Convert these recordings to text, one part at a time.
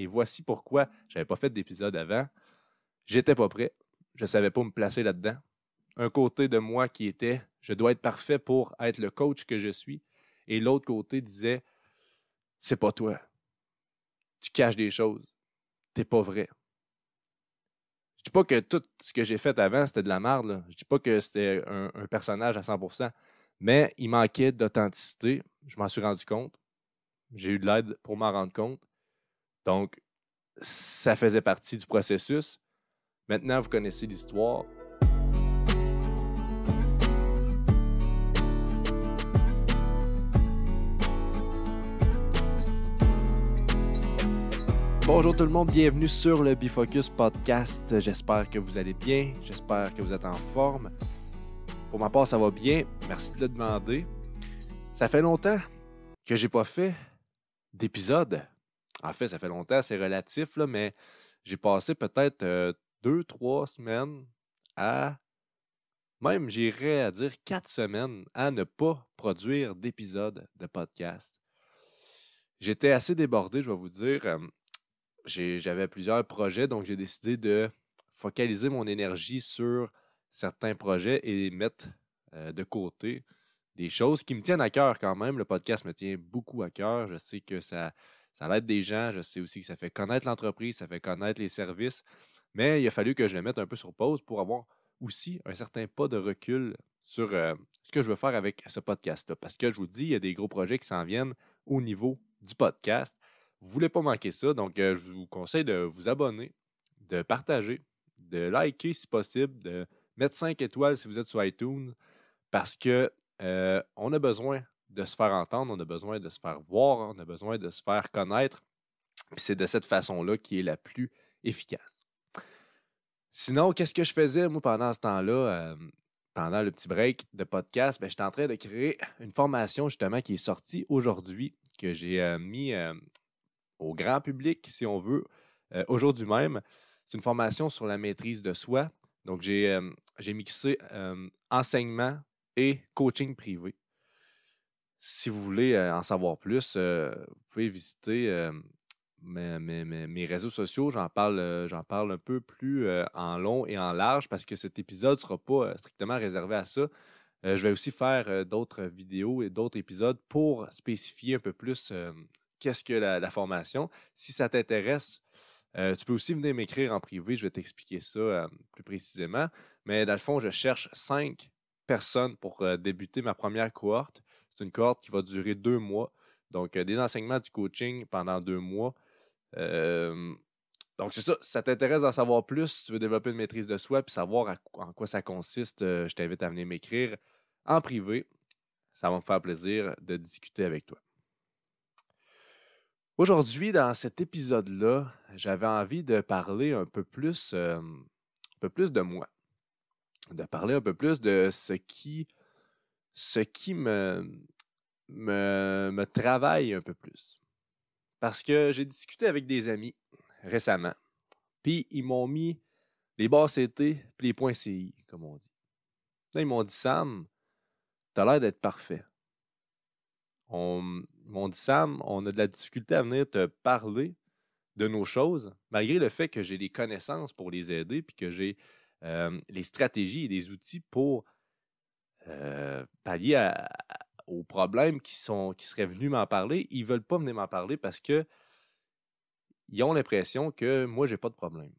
Et voici pourquoi je n'avais pas fait d'épisode avant. J'étais pas prêt. Je ne savais pas me placer là-dedans. Un côté de moi qui était je dois être parfait pour être le coach que je suis. Et l'autre côté disait c'est pas toi. Tu caches des choses. T'es pas vrai. Je dis pas que tout ce que j'ai fait avant, c'était de la merde. Là. Je dis pas que c'était un, un, personnage à 100%. Mais il manquait d'authenticité. Je m'en suis rendu compte. J'ai eu de l'aide pour m'en rendre compte. Donc, ça faisait partie du processus. Maintenant, vous connaissez l'histoire. Bonjour tout le monde, bienvenue sur le Bifocus Podcast. J'espère que vous allez bien, j'espère que vous êtes en forme. Pour ma part, ça va bien. Merci de le demander. Ça fait longtemps que j'ai pas fait d'épisode. En fait, ça fait longtemps, c'est relatif, là, mais j'ai passé peut-être euh, deux, trois semaines à, même j'irais à dire quatre semaines, à ne pas produire d'épisode de podcast. J'étais assez débordé, je vais vous dire. Euh, j'avais plusieurs projets, donc j'ai décidé de focaliser mon énergie sur certains projets et mettre euh, de côté des choses qui me tiennent à cœur quand même. Le podcast me tient beaucoup à cœur. Je sais que ça, ça aide des gens. Je sais aussi que ça fait connaître l'entreprise, ça fait connaître les services. Mais il a fallu que je le mette un peu sur pause pour avoir aussi un certain pas de recul sur euh, ce que je veux faire avec ce podcast-là. Parce que je vous dis, il y a des gros projets qui s'en viennent au niveau du podcast. Vous ne voulez pas manquer ça, donc euh, je vous conseille de vous abonner, de partager, de liker si possible, de mettre 5 étoiles si vous êtes sur iTunes, parce que euh, on a besoin de se faire entendre, on a besoin de se faire voir, on a besoin de se faire connaître. c'est de cette façon-là qui est la plus efficace. Sinon, qu'est-ce que je faisais, moi, pendant ce temps-là, euh, pendant le petit break de podcast? Ben, j'étais en train de créer une formation, justement, qui est sortie aujourd'hui, que j'ai mis au grand public, si on veut, euh, aujourd'hui même. C'est une formation sur la maîtrise de soi. Donc, j'ai euh, mixé euh, enseignement et coaching privé. Si vous voulez en savoir plus, vous pouvez visiter mes, mes, réseaux sociaux. J'en parle, parle un peu plus en long et en large parce que cet épisode ne sera pas strictement réservé à ça. je vais aussi faire d'autres vidéos et d'autres épisodes pour spécifier un peu plus qu'est-ce que la, formation. Si ça t'intéresse, tu peux aussi venir m'écrire en privé, je vais t'expliquer ça plus précisément. Mais dans le fond, je cherche cinq personnes pour débuter ma première cohorte. Une cohorte qui va durer deux mois. Donc, des enseignements du coaching pendant deux mois. donc, c'est ça. Si ça t'intéresse d'en savoir plus, si tu veux développer une maîtrise de soi et savoir en quoi ça consiste, je t'invite à venir m'écrire en privé. Ça va me faire plaisir de discuter avec toi. Aujourd'hui, dans cet épisode-là, j'avais envie de parler un peu plus, euh, un peu plus de moi, de parler un peu plus de ce qui, ce qui me, travaille un peu plus. Parce que j'ai discuté avec des amis récemment, puis ils m'ont mis les bas CT puis les points CI, comme on dit. Là, ils m'ont dit Sam, t'as l'air d'être parfait. On, m'ont dit Sam, on a de la difficulté à venir te parler de nos choses, malgré le fait que j'ai les connaissances pour les aider, puis que j'ai euh, les stratégies et les outils pour euh, aux problèmes qui, seraient venus m'en parler. Ils ne veulent pas venir m'en parler parce que ils ont l'impression que moi, j'ai pas de problème.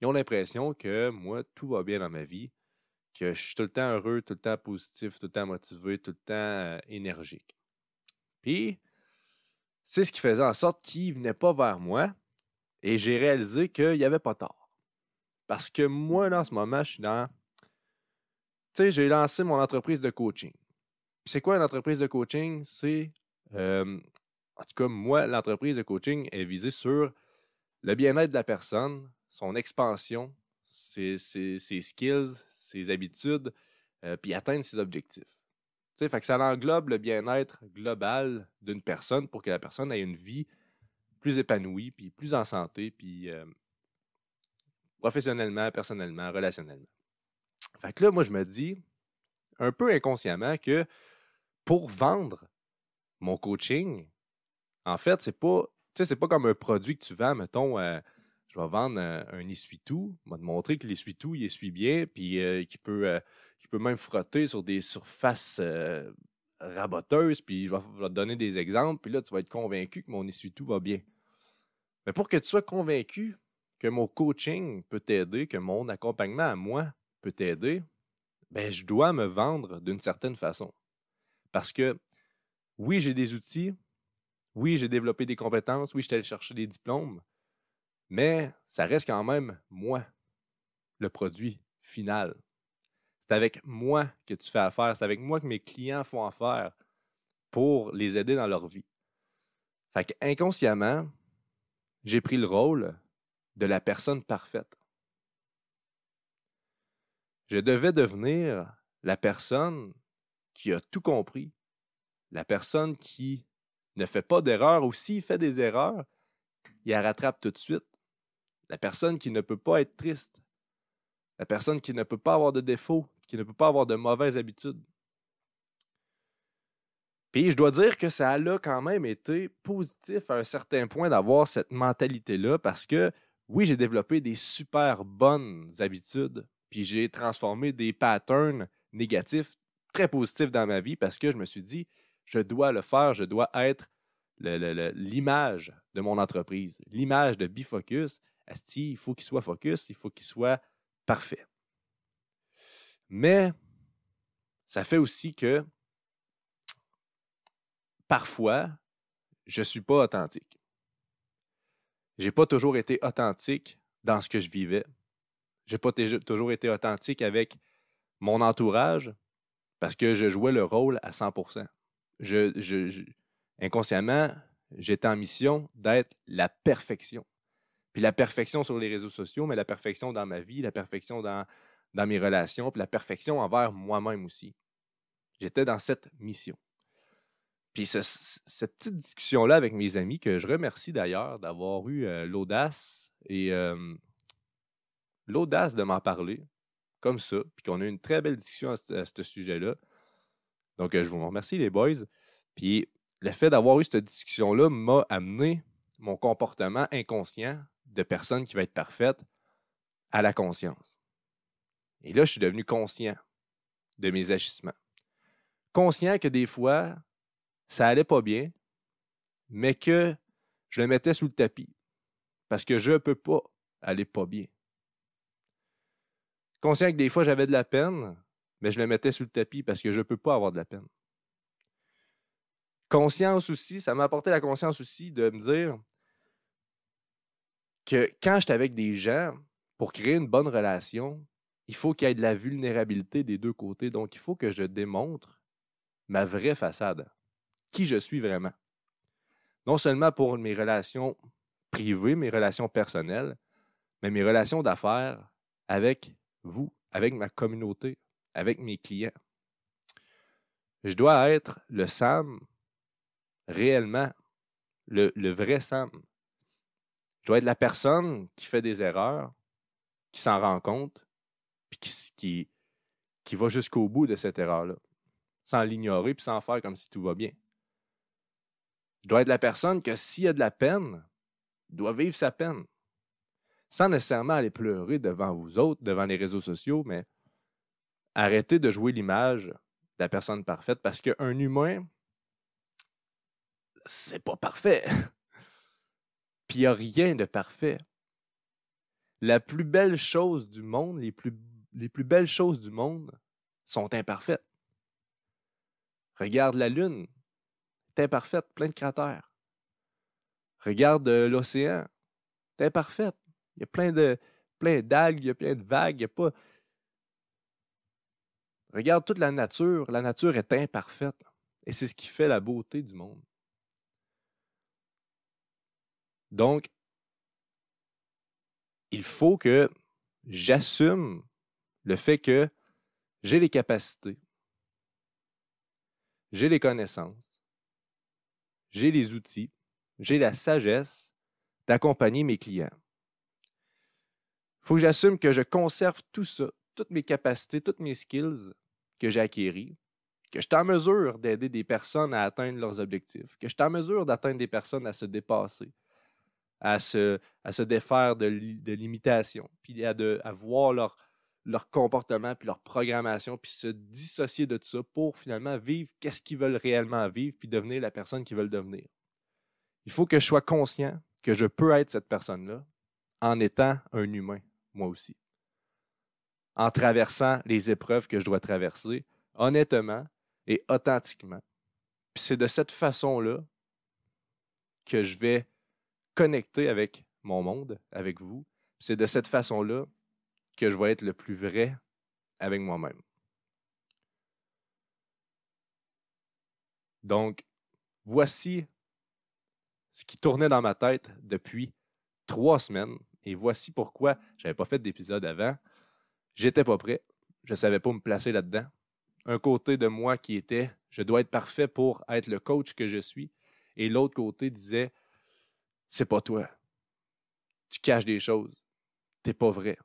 Ils ont l'impression que moi, tout va bien dans ma vie, que je suis tout le temps heureux, tout le temps positif, tout le temps motivé, tout le temps euh, énergique. Puis, c'est ce qui faisait en sorte qu'il ne venait pas vers moi et j'ai réalisé qu'il n'y avait pas tort. Parce que moi, en ce moment, je suis dans. J'ai lancé mon entreprise de coaching. c'est quoi une entreprise de coaching? C'est. Euh, en tout cas, moi, l'entreprise de coaching est visée sur le bien-être de la personne, son expansion, ses, skills, ses habitudes, euh, puis atteindre ses objectifs fait que ça englobe le bien-être global d'une personne pour que la personne ait une vie plus épanouie, puis plus en santé, puis euh, professionnellement, personnellement, relationnellement. Fait que là, moi, je me dis, un peu inconsciemment, que pour vendre mon coaching, en fait, c'est pas c'est pas comme un produit que tu vends, mettons, euh, je vais vendre un, un essuie-tout, je vais te montrer que l'essuie-tout, il essuie bien, puis euh, qu'il peut, euh, peut même frotter sur des surfaces euh, raboteuses, puis je vais, je vais te donner des exemples, puis là, tu vas être convaincu que mon essuie-tout va bien. Mais pour que tu sois convaincu que mon coaching peut t'aider, que mon accompagnement à moi peut t'aider, ben, je dois me vendre d'une certaine façon. Parce que oui, j'ai des outils, oui, j'ai développé des compétences, oui, je suis allé chercher des diplômes, mais ça reste quand même moi, le produit final. C'est avec moi que tu fais affaire, c'est avec moi que mes clients font affaire pour les aider dans leur vie. Fait que inconsciemment, j'ai pris le rôle de la personne parfaite. Je devais devenir la personne qui a tout compris, la personne qui ne fait pas d'erreur ou s'il fait des erreurs, il la rattrape tout de suite. La personne qui ne peut pas être triste, la personne qui ne peut pas avoir de défauts, qui ne peut pas avoir de mauvaises habitudes. Puis je dois dire que ça a quand même été positif à un certain point d'avoir cette mentalité-là parce que oui, j'ai développé des super bonnes habitudes, puis j'ai transformé des patterns négatifs très positifs dans ma vie parce que je me suis dit, je dois le faire, je dois être l'image de mon entreprise, l'image de Bifocus. Asti, il faut qu'il soit focus, il faut qu'il soit parfait. Mais ça fait aussi que parfois, je ne suis pas authentique. Je n'ai pas toujours été authentique dans ce que je vivais. Je n'ai pas toujours été authentique avec mon entourage parce que je jouais le rôle à 100 je, je, Inconsciemment, j'étais en mission d'être la perfection. Puis la perfection sur les réseaux sociaux, mais la perfection dans ma vie, la perfection dans, dans mes relations, puis la perfection envers moi-même aussi. J'étais dans cette mission. Puis cette petite discussion-là avec mes amis, que je remercie d'ailleurs d'avoir eu euh, l'audace et euh, l'audace de m'en parler comme ça, puis qu'on a eu une très belle discussion à ce, sujet-là. Donc, euh, je vous remercie, les boys. Puis le fait d'avoir eu cette discussion-là m'a amené mon comportement inconscient de personne qui va être parfaite à la conscience. Et là, je suis devenu conscient de mes agissements. Conscient que des fois, ça allait pas bien, mais que je le mettais sous le tapis parce que je ne peux pas aller pas bien. Conscient que des fois, j'avais de la peine, mais je le mettais sous le tapis parce que je ne peux pas avoir de la peine. Conscience aussi, ça m'a apporté la conscience aussi de me dire que quand j'étais avec des gens, pour créer une bonne relation, il faut qu'il y ait de la vulnérabilité des deux côtés. Donc, il faut que je démontre ma vraie façade, qui je suis vraiment. Non seulement pour mes relations privées, mes relations personnelles, mais mes relations d'affaires avec vous, avec ma communauté, avec mes clients. Je dois être le Sam réellement, le, vrai Sam. Je dois être la personne qui fait des erreurs, qui s'en rend compte, puis qui, qui, qui va jusqu'au bout de cette erreur-là, sans l'ignorer, puis sans faire comme si tout va bien. Je dois être la personne que s'il y a de la peine, doit vivre sa peine. Sans nécessairement aller pleurer devant vous autres, devant les réseaux sociaux, mais arrêter de jouer l'image de la personne parfaite parce qu'un humain, c'est pas parfait. Puis il n'y a rien de parfait. La plus belle chose du monde, les plus, les plus belles choses du monde sont imparfaites. Regarde la Lune, c'est imparfaite, plein de cratères. Regarde euh, l'océan, c'est imparfaite. Il y a plein d'algues, il y a plein de vagues, a pas. Regarde toute la nature, la nature est imparfaite. Et c'est ce qui fait la beauté du monde. Donc, il faut que j'assume le fait que j'ai les capacités, j'ai les connaissances, j'ai les outils, j'ai la sagesse d'accompagner mes clients. Faut que j'assume que je conserve tout ça, toutes mes capacités, toutes mes skills que j'ai acquéris, que je suis en mesure d'aider des personnes à atteindre leurs objectifs, que je suis en mesure d'atteindre des personnes à se dépasser, à se, à se défaire de, l'imitation, puis à, de, à voir leur, leur comportement, puis leur programmation, puis se dissocier de tout ça pour finalement vivre qu'est-ce qu'ils veulent réellement vivre, puis devenir la personne qu'ils veulent devenir. Il faut que je sois conscient que je peux être cette personne-là en étant un humain, moi aussi. En traversant les épreuves que je dois traverser, honnêtement et authentiquement. C'est de cette façon-là que je vais connecter avec mon monde, avec vous. C'est de cette façon-là que je vais être le plus vrai avec moi-même. Donc, voici ce qui tournait dans ma tête depuis trois semaines. Et voici pourquoi je n'avais pas fait d'épisode avant. J'étais pas prêt. Je ne savais pas me placer là-dedans. Un côté de moi qui était je dois être parfait pour être le coach que je suis. Et l'autre côté disait c'est pas toi. Tu caches des choses. T'es pas vrai.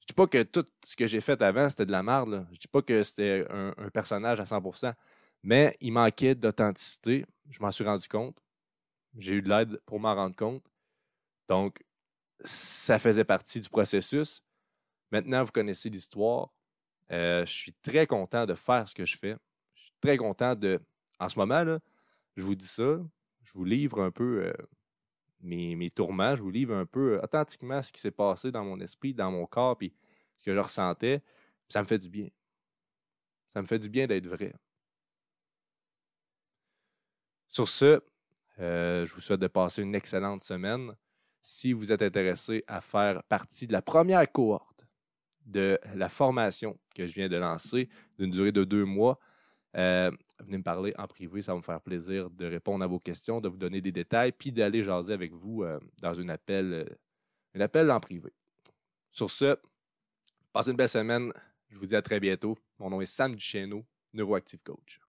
Je dis pas que tout ce que j'ai fait avant, c'était de la merde. Je dis pas que c'était un, personnage à 100%. Mais il manquait d'authenticité. Je m'en suis rendu compte. J'ai eu de l'aide pour m'en rendre compte. Donc, ça faisait partie du processus. Maintenant, vous connaissez l'histoire. Euh, je suis très content de faire ce que je fais. Je suis très content de. En ce moment, je vous dis ça, je vous livre un peu euh, mes, tourments, je vous livre un peu euh, authentiquement ce qui s'est passé dans mon esprit, dans mon corps, puis ce que je ressentais. Ça me fait du bien. Ça me fait du bien d'être vrai. Sur ce, je vous souhaite de passer une excellente semaine. Si vous êtes intéressé à faire partie de la première cohorte de la formation que je viens de lancer, d'une durée de deux mois, euh, venez me parler en privé, ça va me faire plaisir de répondre à vos questions, de vous donner des détails, puis d'aller jaser avec vous euh, dans un appel, euh, un appel en privé. Sur ce, passez une belle semaine. Je vous dis à très bientôt. Mon nom est Sam Duchesneau, Neuroactive Coach.